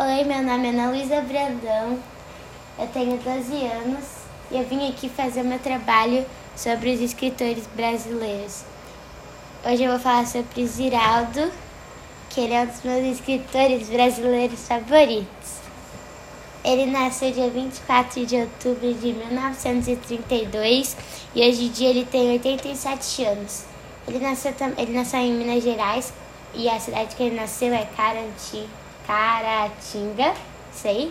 Oi, meu nome é Ana Luísa Brandão, eu tenho 12 anos e eu vim aqui fazer meu trabalho sobre os escritores brasileiros. Hoje eu vou falar sobre Ziraldo, que ele é um dos meus escritores brasileiros favoritos. Ele nasceu dia 24 de outubro de 1932 e hoje em dia ele tem 87 anos. Ele nasceu, ele nasceu em Minas Gerais e a cidade que ele nasceu é Caranti, Caratinga, sei.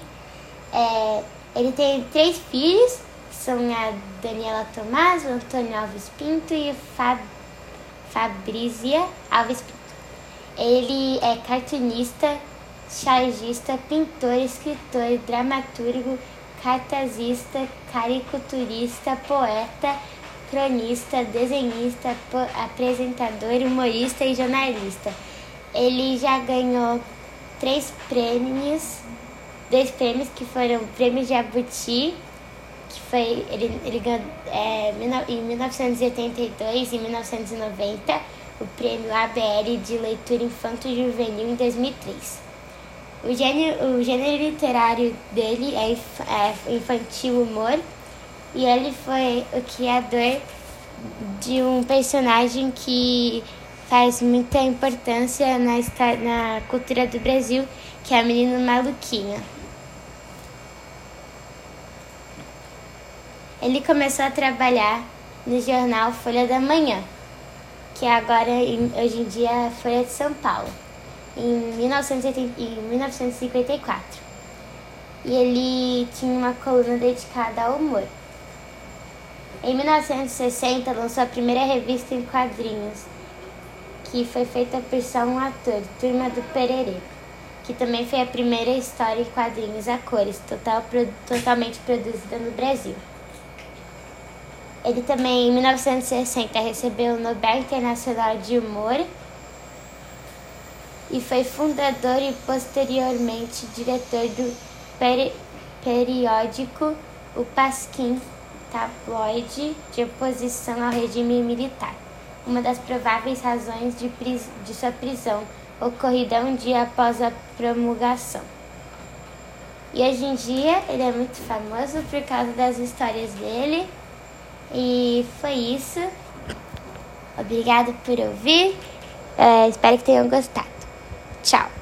É, ele tem três filhos, que são a Daniela Tomás, o Antônio Alves Pinto e o Fab, Fabrícia Alves Pinto. Ele é cartunista, chargista, pintor, escritor, dramaturgo, cartazista, caricaturista, poeta, cronista, desenhista, apresentador, humorista e jornalista. Ele já ganhou três prêmios, dois prêmios que foram o Prêmio Jabuti, que foi ele, ele ganhou é, em 1982 e 1990 o prêmio ABL de leitura infanto-juvenil em 2003. O gênero, o gênero literário dele é, é infantil humor e ele foi o criador de um personagem que faz muita importância na, na cultura do Brasil, que é a menina maluquinha. Ele começou a trabalhar no jornal Folha da Manhã, que agora, hoje em dia, é Folha de São Paulo, em, 1980, em 1954. E ele tinha uma coluna dedicada ao humor. Em 1960, lançou a primeira revista em quadrinhos, que foi feita por só um ator, Turma do Pererê, que também foi a primeira história em quadrinhos a cores, total, totalmente produzida no Brasil. Ele também, em 1960, recebeu o Nobel Internacional de Humor e foi fundador e posteriormente diretor do peri periódico O Pasquim, tabloide de oposição ao regime militar uma das prováveis razões de, de sua prisão, ocorrida um dia após a promulgação. E hoje em dia ele é muito famoso por causa das histórias dele. E foi isso. Obrigado por ouvir. É, espero que tenham gostado. Tchau.